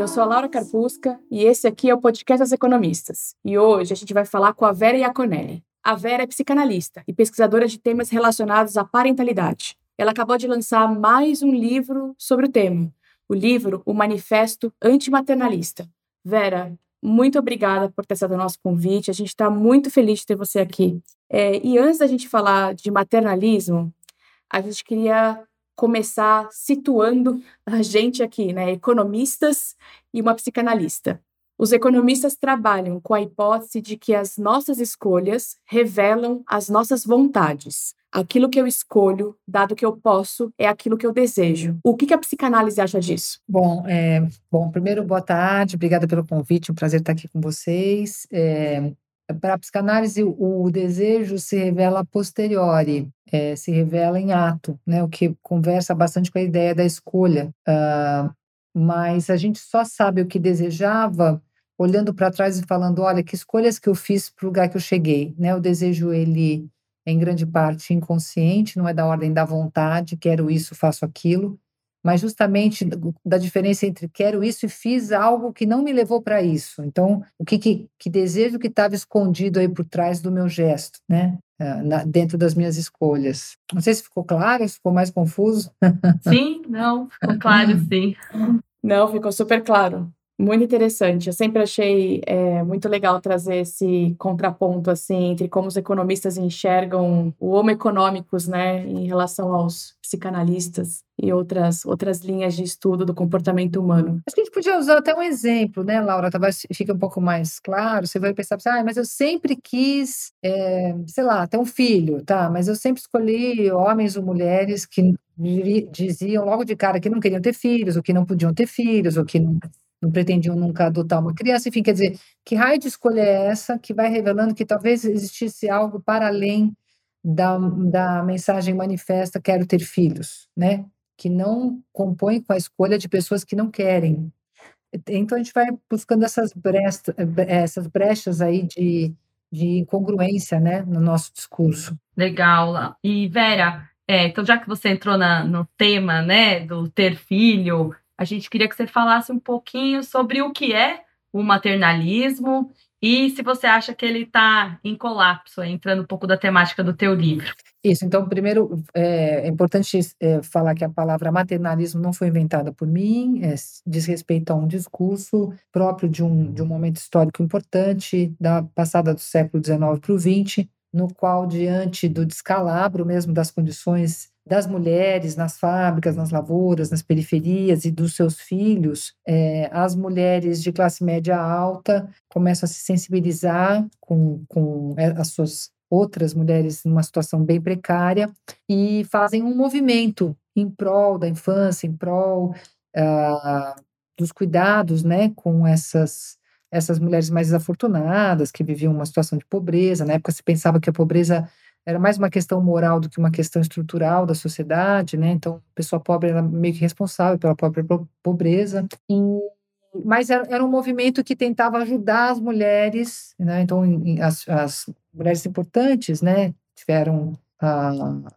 Eu sou a Laura Carpusca, e esse aqui é o podcast das economistas. E hoje a gente vai falar com a Vera Iaconelli. A Vera é psicanalista e pesquisadora de temas relacionados à parentalidade. Ela acabou de lançar mais um livro sobre o tema, o livro O Manifesto Antimaternalista. Vera, muito obrigada por ter aceito o nosso convite. A gente está muito feliz de ter você aqui. É, e antes da gente falar de maternalismo, a gente queria começar situando a gente aqui, né? Economistas e uma psicanalista. Os economistas trabalham com a hipótese de que as nossas escolhas revelam as nossas vontades. Aquilo que eu escolho, dado que eu posso, é aquilo que eu desejo. O que, a psicanálise acha disso? Bom, é, bom, primeiro, boa tarde, obrigada pelo convite, um prazer estar aqui com vocês. É, para a psicanálise, o, desejo se revela a posteriori, é, se revela em ato, né? o que conversa bastante com a ideia da escolha. Uh, mas a gente só sabe o que desejava olhando para trás e falando, olha, que escolhas que eu fiz para o lugar que eu cheguei. Né? O desejo, ele é em grande parte inconsciente, não é da ordem da vontade, quero isso, faço aquilo mas justamente da diferença entre quero isso e fiz algo que não me levou para isso. Então, o que, que, que desejo que estava escondido aí por trás do meu gesto, né? Ah, na, dentro das minhas escolhas. Não sei se ficou claro, se ficou mais confuso. Sim, não, ficou claro, sim. Não, ficou super claro. Muito interessante. Eu sempre achei é, muito legal trazer esse contraponto assim entre como os economistas enxergam o homo econômicos, né, em relação aos psicanalistas e outras outras linhas de estudo do comportamento humano. Acho que a gente podia usar até um exemplo, né, Laura? Talvez fique um pouco mais claro. Você vai pensar, ah, mas eu sempre quis, é, sei lá, ter um filho, tá? Mas eu sempre escolhi homens ou mulheres que diziam logo de cara que não queriam ter filhos, ou que não podiam ter filhos, ou que não não pretendiam nunca adotar uma criança. Enfim, quer dizer, que raio de escolha é essa que vai revelando que talvez existisse algo para além da, da mensagem manifesta quero ter filhos, né? Que não compõe com a escolha de pessoas que não querem. Então a gente vai buscando essas brechas, essas brechas aí de, de incongruência, né, no nosso discurso. Legal. E Vera, é, então já que você entrou na, no tema, né, do ter filho, a gente queria que você falasse um pouquinho sobre o que é o maternalismo e se você acha que ele está em colapso, entrando um pouco da temática do teu livro. Isso, então, primeiro, é, é importante é, falar que a palavra maternalismo não foi inventada por mim, é, diz respeito a um discurso próprio de um, de um momento histórico importante, da passada do século XIX para o XX, no qual, diante do descalabro mesmo das condições das mulheres nas fábricas, nas lavouras, nas periferias e dos seus filhos, é, as mulheres de classe média alta começam a se sensibilizar com, com é, as suas outras mulheres numa situação bem precária e fazem um movimento em prol da infância, em prol uh, dos cuidados né, com essas essas mulheres mais desafortunadas que viviam uma situação de pobreza. Na época se pensava que a pobreza era mais uma questão moral do que uma questão estrutural da sociedade, né? Então, a pessoa pobre era meio que responsável pela própria pobreza. E, mas era, era, um movimento que tentava ajudar as mulheres, né? Então, as, as mulheres importantes, né? Tiveram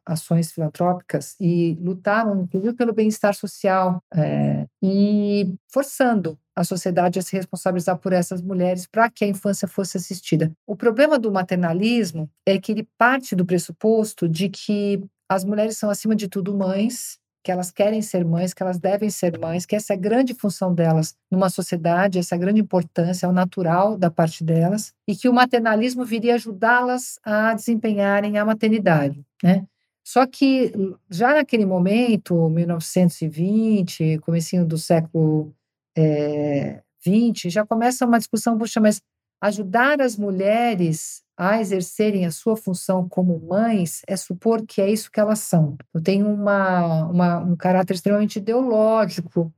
ações filantrópicas e lutaram, inclusive, pelo bem-estar social é, e forçando a sociedade a se responsabilizar por essas mulheres para que a infância fosse assistida. O problema do maternalismo é que ele parte do pressuposto de que as mulheres são, acima de tudo, mães, que elas querem ser mães, que elas devem ser mães, que essa é a grande função delas numa sociedade, essa é a grande importância, é o natural da parte delas, e que o maternalismo viria ajudá-las a desempenharem a maternidade, né? Só que já naquele momento, 1920, comecinho do século é, 20, já começa uma discussão, puxa, mas ajudar as mulheres a exercerem a sua função como mães é supor que é isso que elas são. Eu tenho uma, uma um caráter extremamente ideológico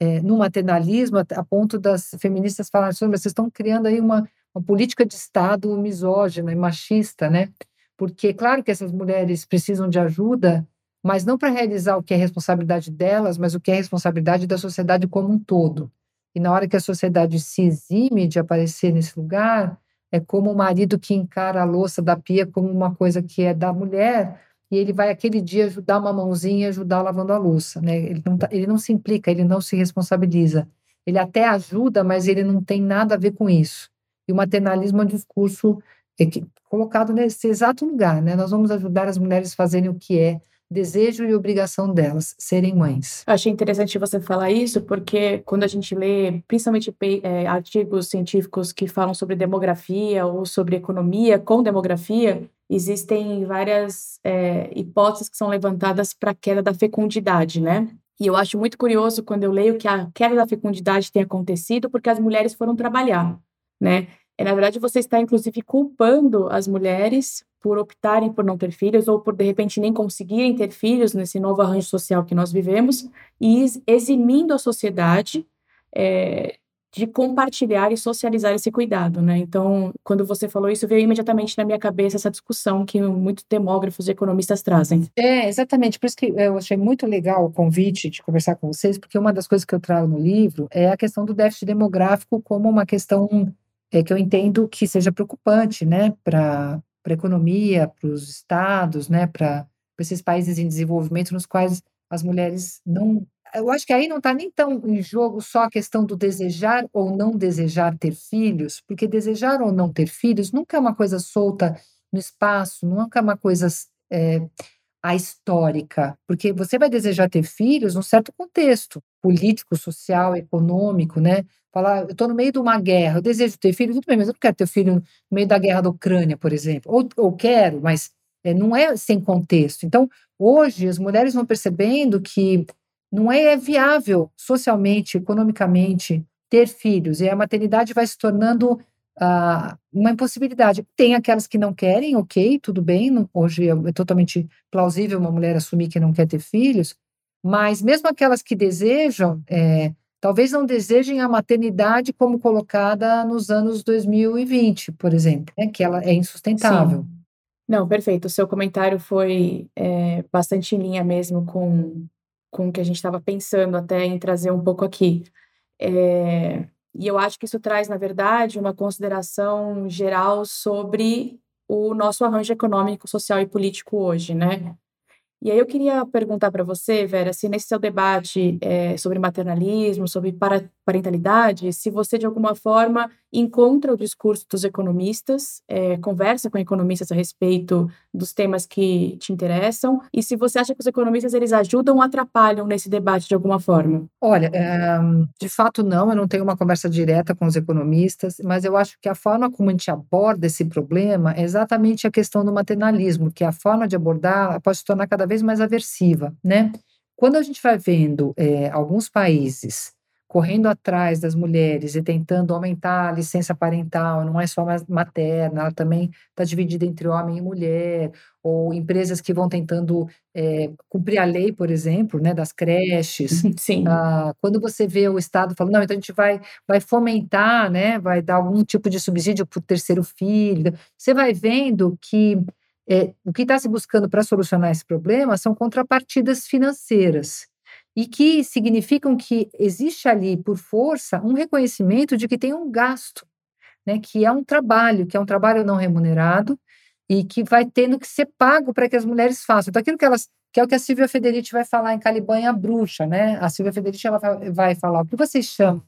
é, no maternalismo, a, ponto das feministas falarem vocês estão criando aí uma, uma política de Estado misógina e machista, né? Porque, claro que essas mulheres precisam de ajuda, mas não para realizar o que é responsabilidade delas, mas o que é responsabilidade da sociedade como um todo. E na hora que a sociedade se exime de aparecer nesse lugar, é como o marido que encara a louça da pia como uma coisa que é da mulher e ele vai aquele dia ajudar uma mãozinha, ajudar lavando a louça, né? Ele não, tá, ele não se implica, ele não se responsabiliza. Ele até ajuda, mas ele não tem nada a ver com isso. E o maternalismo é um discurso colocado nesse exato lugar, né? Nós vamos ajudar as mulheres a fazerem o que é desejo e obrigação delas, serem mães. Eu achei interessante você falar isso, porque quando a gente lê, principalmente é, artigos científicos que falam sobre demografia ou sobre economia com demografia, existem várias é, hipóteses que são levantadas para a queda da fecundidade, né? E eu acho muito curioso quando eu leio que a queda da fecundidade tem acontecido porque as mulheres foram trabalhar, né? É, na verdade, você está, inclusive, culpando as mulheres por optarem por não ter filhos ou por, de repente, nem conseguirem ter filhos nesse novo arranjo social que nós vivemos e eximindo a sociedade é, de compartilhar e socializar esse cuidado, né? Então, quando você falou isso, veio imediatamente na minha cabeça essa discussão que muitos demógrafos e economistas trazem. É, exatamente. Por isso que eu achei muito legal o convite de conversar com vocês, porque uma das coisas que eu trago no livro é a questão do déficit demográfico como uma questão é, que eu entendo que seja preocupante, né, para a economia, para os estados, né, para esses países em desenvolvimento nos quais as mulheres não. Eu acho que aí não está nem tão em jogo só a questão do desejar ou não desejar ter filhos, porque desejar ou não ter filhos nunca é uma coisa solta no espaço, nunca é uma coisa é, histórica, porque você vai desejar ter filhos num certo contexto político, social, econômico, né? Falar, eu estou no meio de uma guerra, eu desejo ter filho, tudo bem, mas eu não quero ter filho no meio da guerra da Ucrânia, por exemplo. Ou, ou quero, mas é, não é sem contexto. Então, hoje, as mulheres vão percebendo que não é viável socialmente, economicamente, ter filhos, e a maternidade vai se tornando uh, uma impossibilidade. Tem aquelas que não querem, ok, tudo bem, não, hoje é, é totalmente plausível uma mulher assumir que não quer ter filhos, mas mesmo aquelas que desejam, é, talvez não desejem a maternidade como colocada nos anos 2020, por exemplo, né, que ela é insustentável. Sim. Não, perfeito. O seu comentário foi é, bastante em linha mesmo com, com o que a gente estava pensando até em trazer um pouco aqui. É, e eu acho que isso traz, na verdade, uma consideração geral sobre o nosso arranjo econômico, social e político hoje, né? E aí eu queria perguntar para você, Vera, se nesse seu debate é, sobre maternalismo, sobre parentalidade, se você de alguma forma encontra o discurso dos economistas, é, conversa com economistas a respeito dos temas que te interessam, e se você acha que os economistas eles ajudam ou atrapalham nesse debate de alguma forma. Olha, é, de fato não, eu não tenho uma conversa direta com os economistas, mas eu acho que a forma como a gente aborda esse problema é exatamente a questão do maternalismo, que a forma de abordar pode se tornar cada vez mais aversiva, né? Quando a gente vai vendo é, alguns países correndo atrás das mulheres e tentando aumentar a licença parental, não é só materna, ela também está dividida entre homem e mulher, ou empresas que vão tentando é, cumprir a lei, por exemplo, né, das creches. Sim. Ah, quando você vê o Estado falando, não, então a gente vai, vai fomentar, né, vai dar algum tipo de subsídio para o terceiro filho, você vai vendo que é, o que está se buscando para solucionar esse problema são contrapartidas financeiras e que significam que existe ali, por força, um reconhecimento de que tem um gasto, né, que é um trabalho, que é um trabalho não remunerado e que vai tendo que ser pago para que as mulheres façam. Então, aquilo que elas que é o que a Silvia Federici vai falar em Calibanha Bruxa, né? A Silvia Federici ela vai falar o que vocês chamam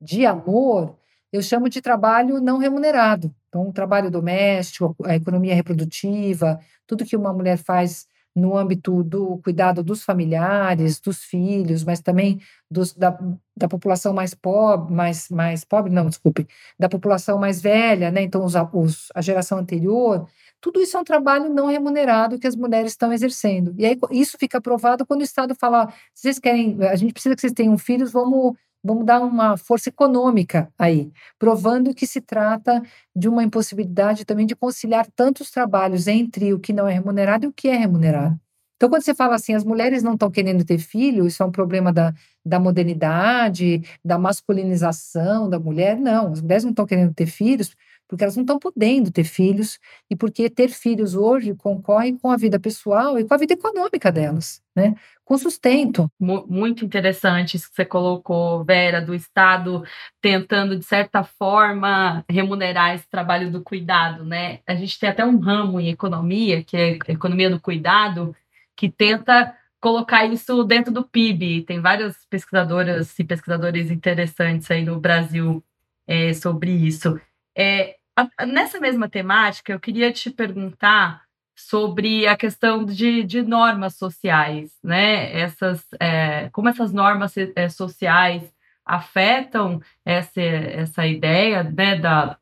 de amor, eu chamo de trabalho não remunerado. Então, o trabalho doméstico, a economia reprodutiva, tudo que uma mulher faz no âmbito do cuidado dos familiares, dos filhos, mas também dos, da, da população mais pobre, mais, mais pobre, não, desculpe, da população mais velha, né? Então, os, os, a geração anterior, tudo isso é um trabalho não remunerado que as mulheres estão exercendo. E aí isso fica aprovado quando o Estado fala: vocês querem, a gente precisa que vocês tenham filhos, vamos vamos dar uma força econômica aí, provando que se trata de uma impossibilidade também de conciliar tantos trabalhos entre o que não é remunerado e o que é remunerado. Então, quando você fala assim, as mulheres não estão querendo ter filho, isso é um problema da, da modernidade, da masculinização da mulher, não, as mulheres não estão querendo ter filhos porque elas não estão podendo ter filhos e porque ter filhos hoje concorre com a vida pessoal e com a vida econômica delas, né? Com sustento. Muito interessante isso que você colocou, Vera, do Estado tentando, de certa forma, remunerar esse trabalho do cuidado, né? A gente tem até um ramo em economia, que é a economia do cuidado, que tenta colocar isso dentro do PIB. Tem várias pesquisadoras e pesquisadores interessantes aí no Brasil é, sobre isso. É, nessa mesma temática, eu queria te perguntar sobre a questão de, de normas sociais, né? Essas, é, como essas normas é, sociais afetam essa, essa ideia né, da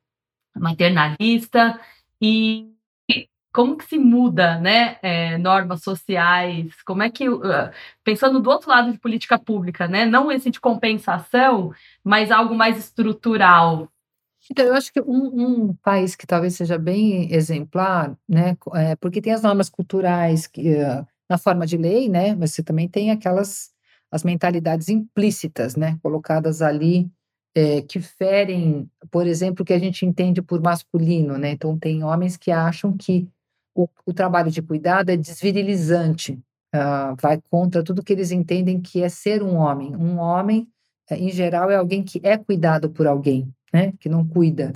maternalista e como que se muda, né, é, normas sociais, como é que, uh, pensando do outro lado de política pública, né, não esse de compensação, mas algo mais estrutural, então, eu acho que um, um, país que talvez seja bem exemplar, né, é, porque tem as normas culturais que, uh, na forma de lei, né, mas você também tem aquelas as mentalidades implícitas, né, colocadas ali é, que ferem, por exemplo, o que a gente entende por masculino, né. Então, tem homens que acham que o, o trabalho de cuidado é desvirilizante, uh, vai contra tudo que eles entendem que é ser um homem. Um homem, em geral, é alguém que é cuidado por alguém né, que não cuida.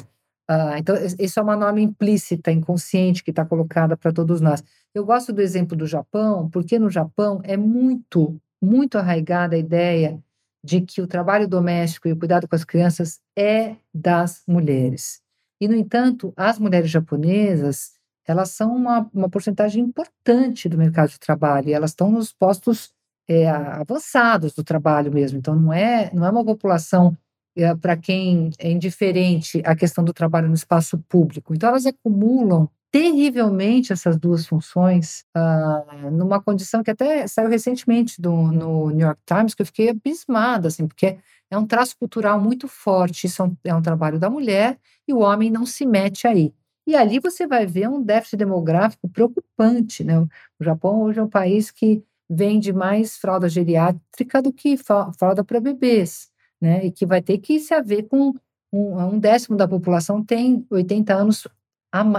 Ah, então, isso é uma norma implícita, inconsciente, que está colocada para todos nós. Eu gosto do exemplo do Japão, porque no Japão é muito, muito arraigada a ideia de que o trabalho doméstico e o cuidado com as crianças é das mulheres. E, no entanto, as mulheres japonesas, elas são uma, uma porcentagem importante do mercado de trabalho, e elas estão nos postos é, avançados do trabalho mesmo. Então, não é, não é uma população é, para quem é indiferente à questão do trabalho no espaço público. Então, elas acumulam terrivelmente essas duas funções uh, numa condição que até saiu recentemente do, no New York Times, que eu fiquei abismada, assim, porque é um traço cultural muito forte. Isso é um, é um trabalho da mulher e o homem não se mete aí. E ali você vai ver um déficit demográfico preocupante. Né? O Japão hoje é um país que vende mais fralda geriátrica do que fralda para bebês né? E que vai ter que se haver com um, um décimo da população tem 80 anos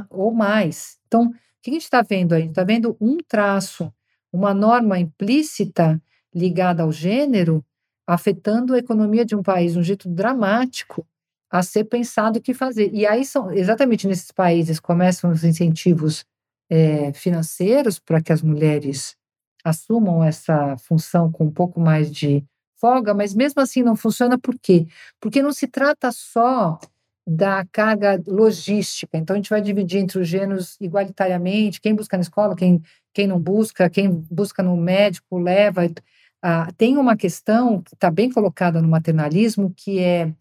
ou mais. Então, o que a gente está vendo aí? Está vendo um traço, uma norma implícita ligada ao gênero, afetando a economia de um país de um jeito dramático a ser pensado o que fazer. E aí são exatamente nesses países começam os incentivos é, financeiros para que as mulheres assumam essa função com um pouco mais de folga, mas mesmo assim não funciona por quê? Porque não se trata só da carga logística. Então, a gente vai dividir entre os gêneros igualitariamente, quem busca na escola, quem, quem não busca, quem busca no médico, leva. Ah, tem uma questão que está bem colocada no maternalismo, que é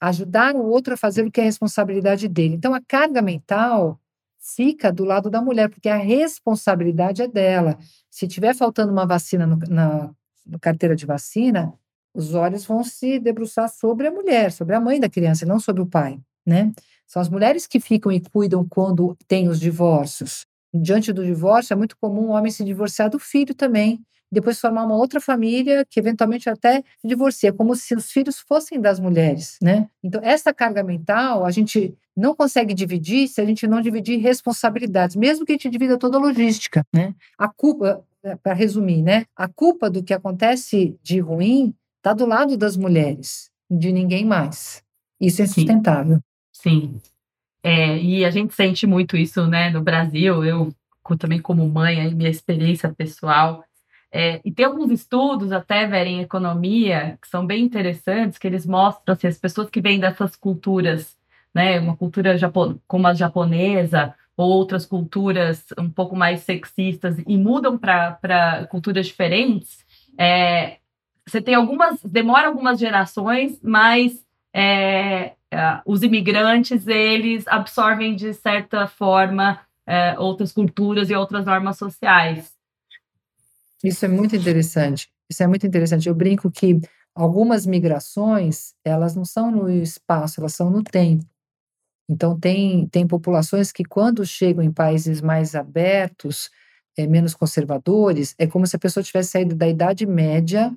ajudar o outro a fazer o que é responsabilidade dele. Então, a carga mental fica do lado da mulher, porque a responsabilidade é dela. Se tiver faltando uma vacina no, na, na carteira de vacina, os olhos vão se debruçar sobre a mulher, sobre a mãe da criança, não sobre o pai, né? São as mulheres que ficam e cuidam quando tem os divórcios. Diante do divórcio, é muito comum o homem se divorciar do filho também, depois formar uma outra família que eventualmente até se divorcia, como se os filhos fossem das mulheres, né? Então, essa carga mental a gente não consegue dividir se a gente não dividir responsabilidades, mesmo que a gente divida toda a logística, né? A culpa, para resumir, né? A culpa do que acontece de ruim está do lado das mulheres, de ninguém mais. Isso é sustentável. Sim. É, e a gente sente muito isso, né, no Brasil. Eu também como mãe, aí minha experiência pessoal. É, e tem alguns estudos até, Vera, em economia, que são bem interessantes, que eles mostram assim, as pessoas que vêm dessas culturas, né, uma cultura como a japonesa, ou outras culturas um pouco mais sexistas, e mudam para culturas diferentes, é, você tem algumas, demora algumas gerações, mas é, é, os imigrantes, eles absorvem de certa forma é, outras culturas e outras normas sociais. Isso é muito interessante. Isso é muito interessante. Eu brinco que algumas migrações, elas não são no espaço, elas são no tempo. Então, tem, tem populações que, quando chegam em países mais abertos, é, menos conservadores, é como se a pessoa tivesse saído da Idade Média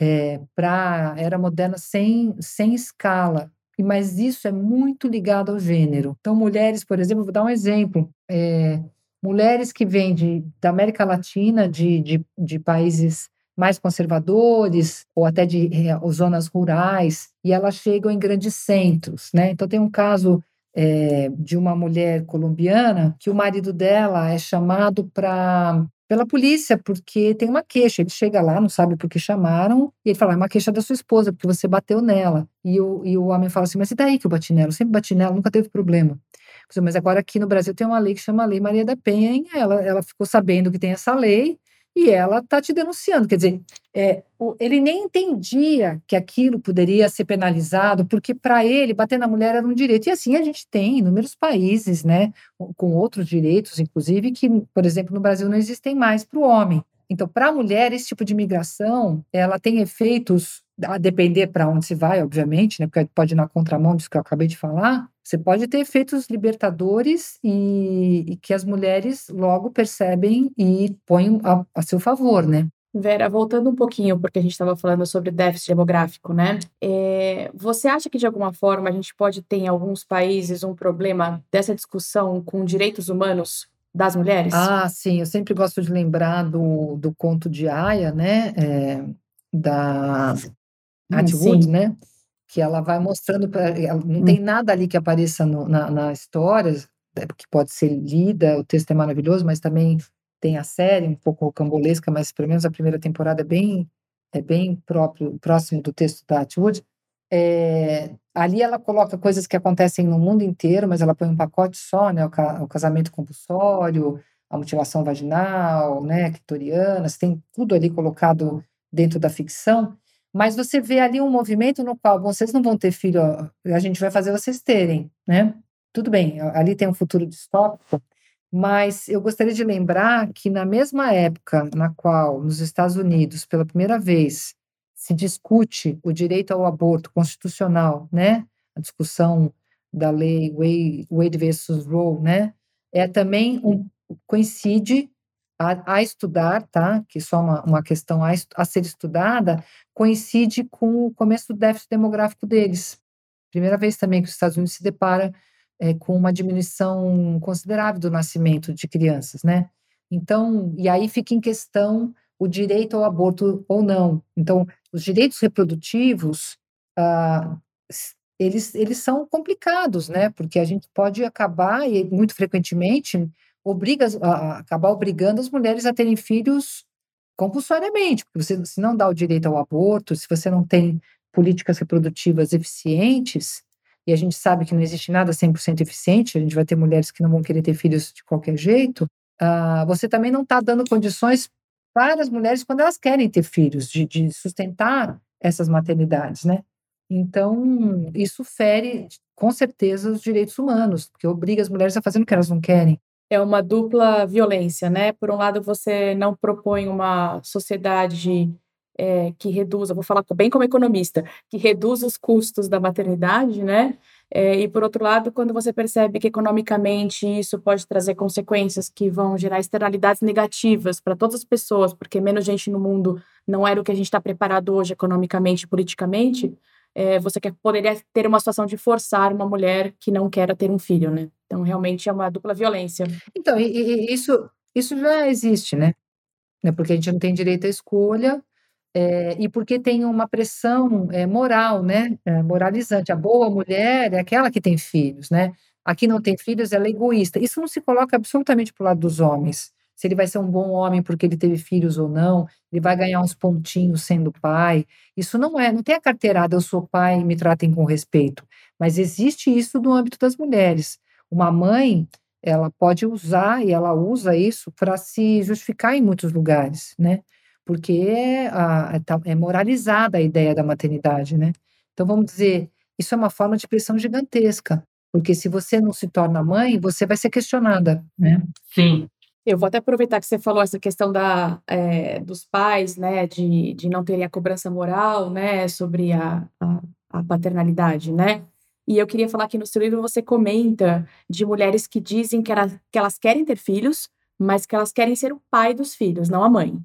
é, para era moderna sem, sem escala. mas isso é muito ligado ao gênero. Então, mulheres, por exemplo, vou dar um exemplo. É, mulheres que vêm de, da América Latina, de, de, de países mais conservadores ou até de é, zonas rurais e elas chegam em grandes centros, né? Então tem um caso é, de uma mulher colombiana que o marido dela é chamado para pela polícia porque tem uma queixa. Ele chega lá, não sabe por que chamaram e ele fala é uma queixa da sua esposa porque você bateu nela. E o, e o homem fala assim, mas e daí que eu bati nela? Eu sempre bati nela, nunca teve problema. Mas agora aqui no Brasil tem uma lei que chama Lei Maria da Penha, ela, ela ficou sabendo que tem essa lei e ela está te denunciando. Quer dizer, é, ele nem entendia que aquilo poderia ser penalizado, porque para ele bater na mulher era um direito. E assim a gente tem inúmeros países, né, com outros direitos, inclusive, que, por exemplo, no Brasil não existem mais para o homem. Então, para a mulher, esse tipo de migração, ela tem efeitos, a depender para onde se vai, obviamente, né, porque pode ir na contramão disso que eu acabei de falar, você pode ter efeitos libertadores e, e que as mulheres logo percebem e põem a, a seu favor, né? Vera, voltando um pouquinho, porque a gente estava falando sobre déficit demográfico, né? É, você acha que de alguma forma a gente pode ter em alguns países um problema dessa discussão com direitos humanos das mulheres? Ah, sim, eu sempre gosto de lembrar do, do conto de Aya, né? É, da hum, Atwood, né? que ela vai mostrando, pra, não hum. tem nada ali que apareça no, na, na história, é, que pode ser lida, o texto é maravilhoso, mas também tem a série, um pouco cambolesca, mas pelo menos a primeira temporada é bem, é bem próprio, próximo do texto da Atwood. É, ali ela coloca coisas que acontecem no mundo inteiro, mas ela põe um pacote só, né? O, ca, o casamento compulsório, a mutilação vaginal, né? Clitoriana, tem tudo ali colocado dentro da ficção. Mas você vê ali um movimento no qual vocês não vão ter filho, a gente vai fazer vocês terem, né? Tudo bem, ali tem um futuro distópico, mas eu gostaria de lembrar que na mesma época na qual nos Estados Unidos, pela primeira vez, se discute o direito ao aborto constitucional, né? A discussão da lei Wade versus Roe, né? É também um coincide a, a estudar, tá? Que só uma, uma questão a, a ser estudada, coincide com o começo do déficit demográfico deles. Primeira vez também que os Estados Unidos se depara é, com uma diminuição considerável do nascimento de crianças, né? Então, e aí fica em questão o direito ao aborto ou não. Então, os direitos reprodutivos, ah, eles, eles são complicados, né? Porque a gente pode acabar, e muito frequentemente, obriga acabar obrigando as mulheres a terem filhos compulsoriamente, porque você se não dá o direito ao aborto, se você não tem políticas reprodutivas eficientes, e a gente sabe que não existe nada 100% eficiente, a gente vai ter mulheres que não vão querer ter filhos de qualquer jeito, uh, você também não está dando condições para as mulheres quando elas querem ter filhos, de, de sustentar essas maternidades, né? Então, isso fere com certeza os direitos humanos, porque obriga as mulheres a fazer o que elas não querem é uma dupla violência, né? Por um lado, você não propõe uma sociedade é, que reduza, vou falar bem como economista, que reduza os custos da maternidade, né? É, e por outro lado, quando você percebe que economicamente isso pode trazer consequências que vão gerar externalidades negativas para todas as pessoas, porque menos gente no mundo não era o que a gente está preparado hoje economicamente e politicamente, é, você quer, poderia ter uma situação de forçar uma mulher que não quer ter um filho, né? Então, realmente é uma dupla violência. Então, e, e isso, isso já existe, né? né? Porque a gente não tem direito à escolha é, e porque tem uma pressão é, moral, né? É, moralizante. A boa mulher é aquela que tem filhos, né? A que não tem filhos, ela é egoísta. Isso não se coloca absolutamente para o lado dos homens se ele vai ser um bom homem porque ele teve filhos ou não, ele vai ganhar uns pontinhos sendo pai. Isso não é, não tem a carteirada, eu sou pai, me tratem com respeito. Mas existe isso no âmbito das mulheres. Uma mãe, ela pode usar, e ela usa isso para se justificar em muitos lugares, né? Porque é, a, tá, é moralizada a ideia da maternidade, né? Então, vamos dizer, isso é uma forma de pressão gigantesca. Porque se você não se torna mãe, você vai ser questionada, né? Sim. Eu vou até aproveitar que você falou essa questão da, é, dos pais, né, de, de não terem a cobrança moral, né, sobre a, a, a, paternalidade, né? E eu queria falar que no seu livro você comenta de mulheres que dizem que, que elas querem ter filhos, mas que elas querem ser o pai dos filhos, não a mãe.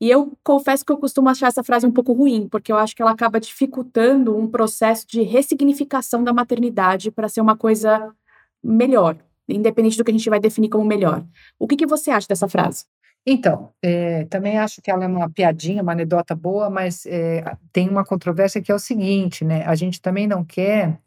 E eu confesso que eu costumo achar essa frase um pouco ruim, porque eu acho que ela acaba dificultando um processo de ressignificação da maternidade para ser uma coisa melhor, independente do que a gente vai definir como melhor. O que, que você acha dessa frase? Então, é, também acho que ela é uma piadinha, uma anedota boa, mas é, tem uma controvérsia que é o seguinte, né? A gente também não quer,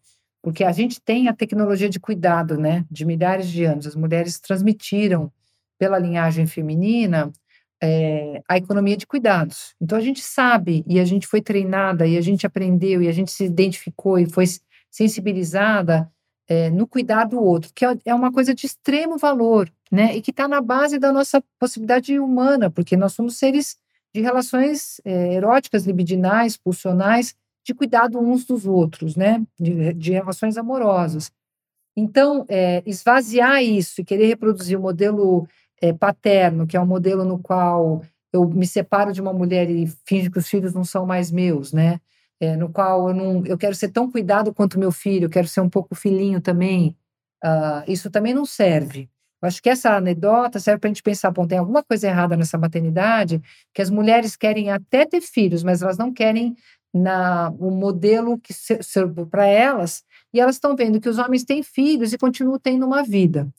porque a gente tem a tecnologia de cuidado, né? De milhares de anos. As mulheres transmitiram pela linhagem feminina é, a economia de cuidados. Então a gente sabe e a gente foi treinada e a gente aprendeu e a gente se identificou e foi sensibilizada é, no cuidar do outro, que é, é uma coisa de extremo valor, né? E que está na base da nossa possibilidade humana, porque nós somos seres de relações é, eróticas, libidinais, pulsionais, de cuidado uns dos outros, né? De, de relações amorosas. Então, é, esvaziar isso e querer reproduzir o modelo é, paterno, que é um modelo no qual eu me separo de uma mulher e finjo que os filhos não são mais meus, né? É, no qual eu não, eu quero ser tão cuidado quanto meu filho, eu quero ser um pouco filhinho também. Uh, isso também não serve. Eu acho que essa anedota serve para a gente pensar, bom, tem alguma coisa errada nessa maternidade, que as mulheres querem até ter filhos, mas elas não querem na o modelo que serve para elas, e elas estão vendo que os homens têm filhos e continuam tendo uma vida.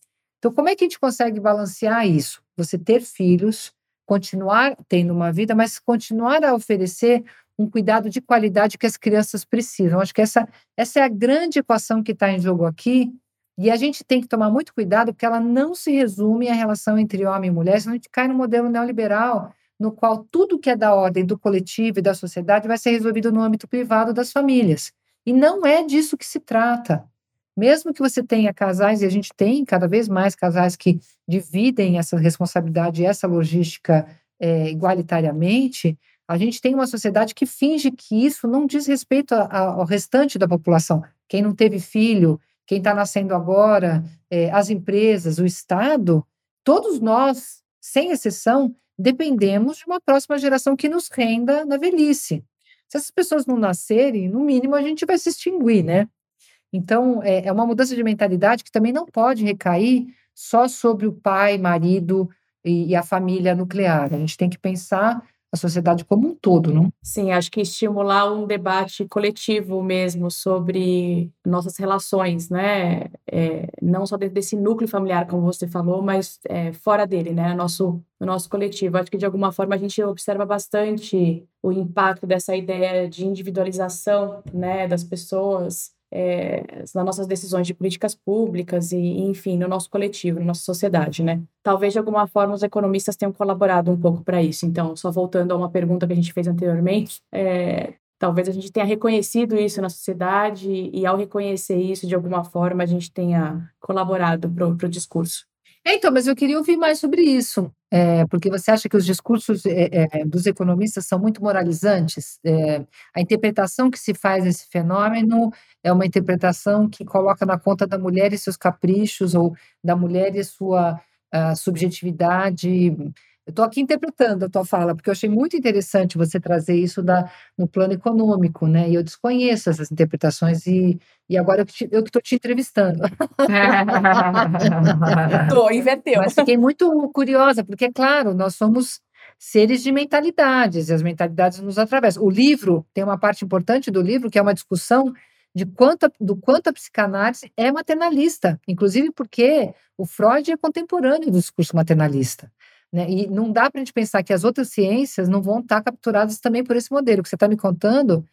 Então, como é que a gente consegue balancear isso? Você ter filhos, continuar tendo uma vida, mas continuar a oferecer um cuidado de qualidade que as crianças precisam. Acho que essa, essa é a grande equação que está em jogo aqui, e a gente tem que tomar muito cuidado, porque ela não se resume à relação entre homem e mulher, senão a gente cai no modelo neoliberal, no qual tudo que é da ordem do coletivo e da sociedade vai ser resolvido no âmbito privado das famílias. E não é disso que se trata. Mesmo que você tenha casais, e a gente tem cada vez mais casais que dividem essa responsabilidade e essa logística é, igualitariamente, a gente tem uma sociedade que finge que isso não diz respeito a, a, ao restante da população. Quem não teve filho, quem está nascendo agora, é, as empresas, o Estado, todos nós, sem exceção, dependemos de uma próxima geração que nos renda na velhice. Se essas pessoas não nascerem, no mínimo a gente vai se extinguir, né? Então, é, é uma mudança de mentalidade que também não pode recair só sobre o pai, marido e, e a família nuclear. A gente tem que pensar a sociedade como um todo, não? Sim, acho que estimular um debate coletivo mesmo sobre nossas relações, né? É, não só dentro desse núcleo familiar, como você falou, mas é, fora dele, né? Nosso, no nosso coletivo. Acho que de alguma forma a gente observa bastante o impacto dessa ideia de individualização, né, das pessoas é, nas nossas decisões de políticas públicas e, enfim, no nosso coletivo, na nossa sociedade, né? Talvez de alguma forma os economistas tenham colaborado um pouco para isso. Então, só voltando a uma pergunta que a gente fez anteriormente, é, talvez a gente tenha reconhecido isso na sociedade e, ao reconhecer isso, de alguma forma, a gente tenha colaborado para o discurso. É, então, mas eu queria ouvir mais sobre isso, é, porque você acha que os discursos é, é, dos economistas são muito moralizantes? É, a interpretação que se faz desse fenômeno é uma interpretação que coloca na conta da mulher e seus caprichos, ou da mulher e sua subjetividade eu estou aqui interpretando a tua fala, porque eu achei muito interessante você trazer isso da, no plano econômico, né? E eu desconheço essas interpretações e, e agora eu que estou te entrevistando. Estou, inverteu. Mas fiquei muito curiosa, porque, é claro, nós somos seres de mentalidades, e as mentalidades nos atravessam. O livro, tem uma parte importante do livro, que é uma discussão de quanto, do quanto a psicanálise é maternalista, inclusive porque o Freud é contemporâneo do discurso maternalista. Né? E não dá para a gente pensar que as outras ciências não vão estar capturadas também por esse modelo. O que você está me contando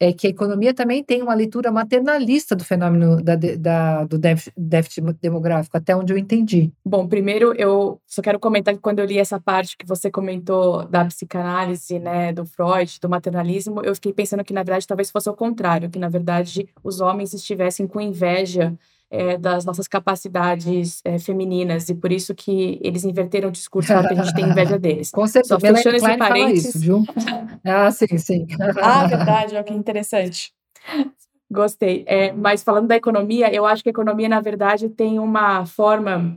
é que a economia também tem uma leitura maternalista do fenômeno da, da, do déficit demográfico, até onde eu entendi. Bom, primeiro eu só quero comentar que quando eu li essa parte que você comentou da psicanálise, né, do Freud, do maternalismo, eu fiquei pensando que, na verdade, talvez fosse o contrário, que, na verdade, os homens estivessem com inveja é, das nossas capacidades é, femininas e por isso que eles inverteram o discurso porque a gente tem inveja deles. Com certeza. Só fechando esse parênteses. Isso, viu? Ah, sim, sim. ah, verdade, olha que interessante. Gostei. É, mas falando da economia, eu acho que a economia, na verdade, tem uma forma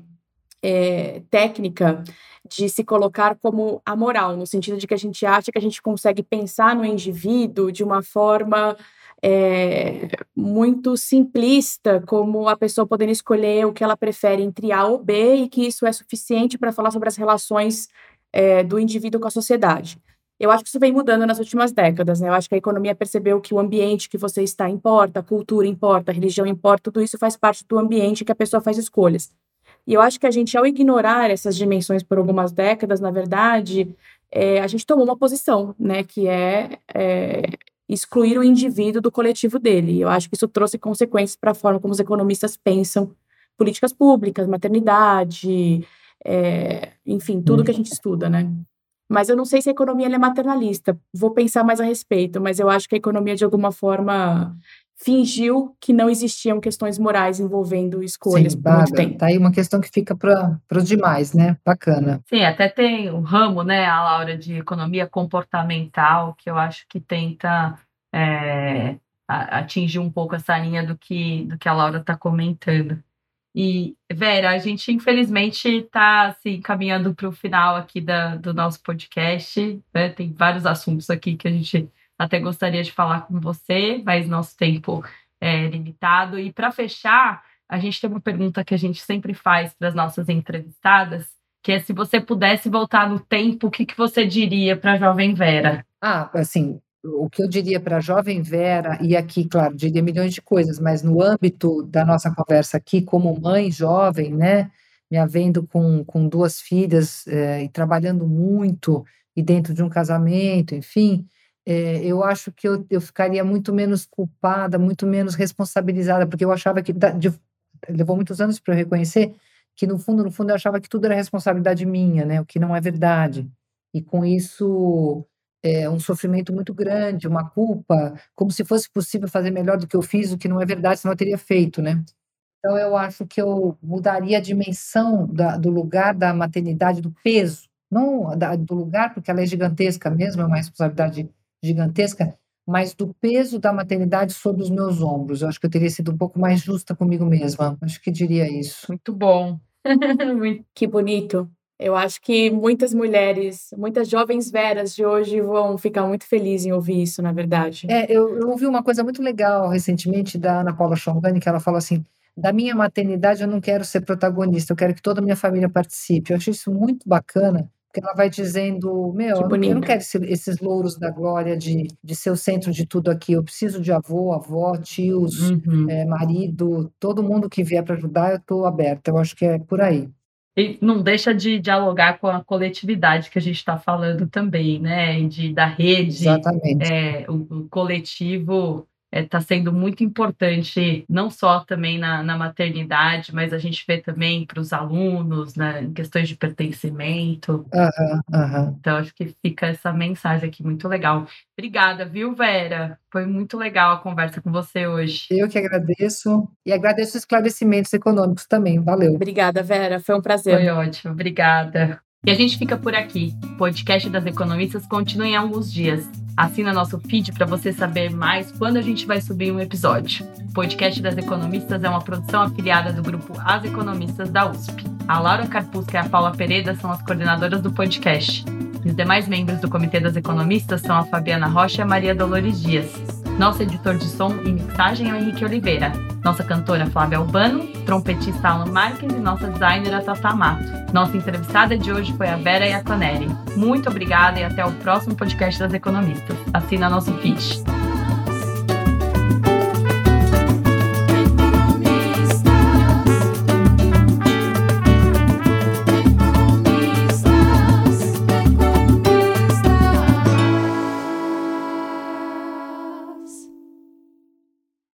é, técnica de se colocar como amoral, no sentido de que a gente acha que a gente consegue pensar no indivíduo de uma forma é, muito simplista, como a pessoa podendo escolher o que ela prefere entre A ou B, e que isso é suficiente para falar sobre as relações é, do indivíduo com a sociedade. Eu acho que isso vem mudando nas últimas décadas, né? Eu acho que a economia percebeu que o ambiente que você está importa, a cultura importa, a religião importa, tudo isso faz parte do ambiente que a pessoa faz escolhas. E eu acho que a gente, ao ignorar essas dimensões por algumas décadas, na verdade, é, a gente tomou uma posição, né? Que é, é excluir o indivíduo do coletivo dele. Eu acho que isso trouxe consequências para a forma como os economistas pensam políticas públicas, maternidade, é, enfim, tudo que a gente estuda, né? Mas eu não sei se a economia é maternalista. Vou pensar mais a respeito, mas eu acho que a economia, de alguma forma, fingiu que não existiam questões morais envolvendo escolhas Sim, por muito tempo. Tá aí uma questão que fica para os demais, né? Bacana. Sim, até tem o ramo, né, a Laura, de economia comportamental, que eu acho que tenta é, atingir um pouco essa linha do que, do que a Laura está comentando. E, Vera, a gente infelizmente está assim, caminhando para o final aqui da, do nosso podcast. Né? Tem vários assuntos aqui que a gente até gostaria de falar com você, mas nosso tempo é limitado. E para fechar, a gente tem uma pergunta que a gente sempre faz para as nossas entrevistadas, que é se você pudesse voltar no tempo, o que, que você diria para a jovem Vera? Ah, assim, o que eu diria para a jovem Vera, e aqui, claro, diria milhões de coisas, mas no âmbito da nossa conversa aqui, como mãe jovem, né, me havendo com, com duas filhas é, e trabalhando muito, e dentro de um casamento, enfim, é, eu acho que eu, eu ficaria muito menos culpada, muito menos responsabilizada, porque eu achava que, de, levou muitos anos para eu reconhecer que, no fundo, no fundo, eu achava que tudo era responsabilidade minha, né, o que não é verdade. E com isso é, um sofrimento muito grande, uma culpa, como se fosse possível fazer melhor do que eu fiz, o que não é verdade, senão eu teria feito, né? Então, eu acho que eu mudaria a dimensão da, do lugar da maternidade, do peso, não da, do lugar, porque ela é gigantesca mesmo, é uma responsabilidade gigantesca, mas do peso da maternidade sobre os meus ombros. Eu acho que eu teria sido um pouco mais justa comigo mesma. Acho que diria isso. Muito bom. que bonito. Eu acho que muitas mulheres, muitas jovens veras de hoje vão ficar muito felizes em ouvir isso, na verdade. É, eu, eu ouvi uma coisa muito legal recentemente da Ana Paula Chongani, que ela falou assim: da minha maternidade eu não quero ser protagonista, eu quero que toda a minha família participe. Eu achei isso muito bacana, porque ela vai dizendo: Meu, eu não quero esses louros da glória de, de ser o centro de tudo aqui, eu preciso de avô, avó, tios, uhum. é, marido, todo mundo que vier para ajudar, eu estou aberta. Eu acho que é por aí e não deixa de dialogar com a coletividade que a gente está falando também, né? E de, da rede, Exatamente. É, o, o coletivo está é, tá sendo muito importante, não só também na, na maternidade, mas a gente vê também para os alunos, né, em questões de pertencimento. Uhum, uhum. Então, acho que fica essa mensagem aqui muito legal. Obrigada, viu, Vera? Foi muito legal a conversa com você hoje. Eu que agradeço e agradeço os esclarecimentos econômicos também. Valeu. Obrigada, Vera. Foi um prazer. Foi ótimo. Obrigada. E a gente fica por aqui. O podcast das economistas continua em alguns dias. Assina nosso feed para você saber mais quando a gente vai subir um episódio. O podcast das economistas é uma produção afiliada do grupo As Economistas da USP. A Laura Carpusca e a Paula Pereira são as coordenadoras do podcast. Os demais membros do Comitê das Economistas são a Fabiana Rocha e a Maria Dolores Dias. Nosso editor de som e mixagem é o Henrique Oliveira. Nossa cantora Flávia Albano, trompetista Alan Marques e nossa designer Tata Mato. Nossa entrevistada de hoje foi a Vera Iaconelli. Muito obrigada e até o próximo podcast das Economistas. Assina nosso feed.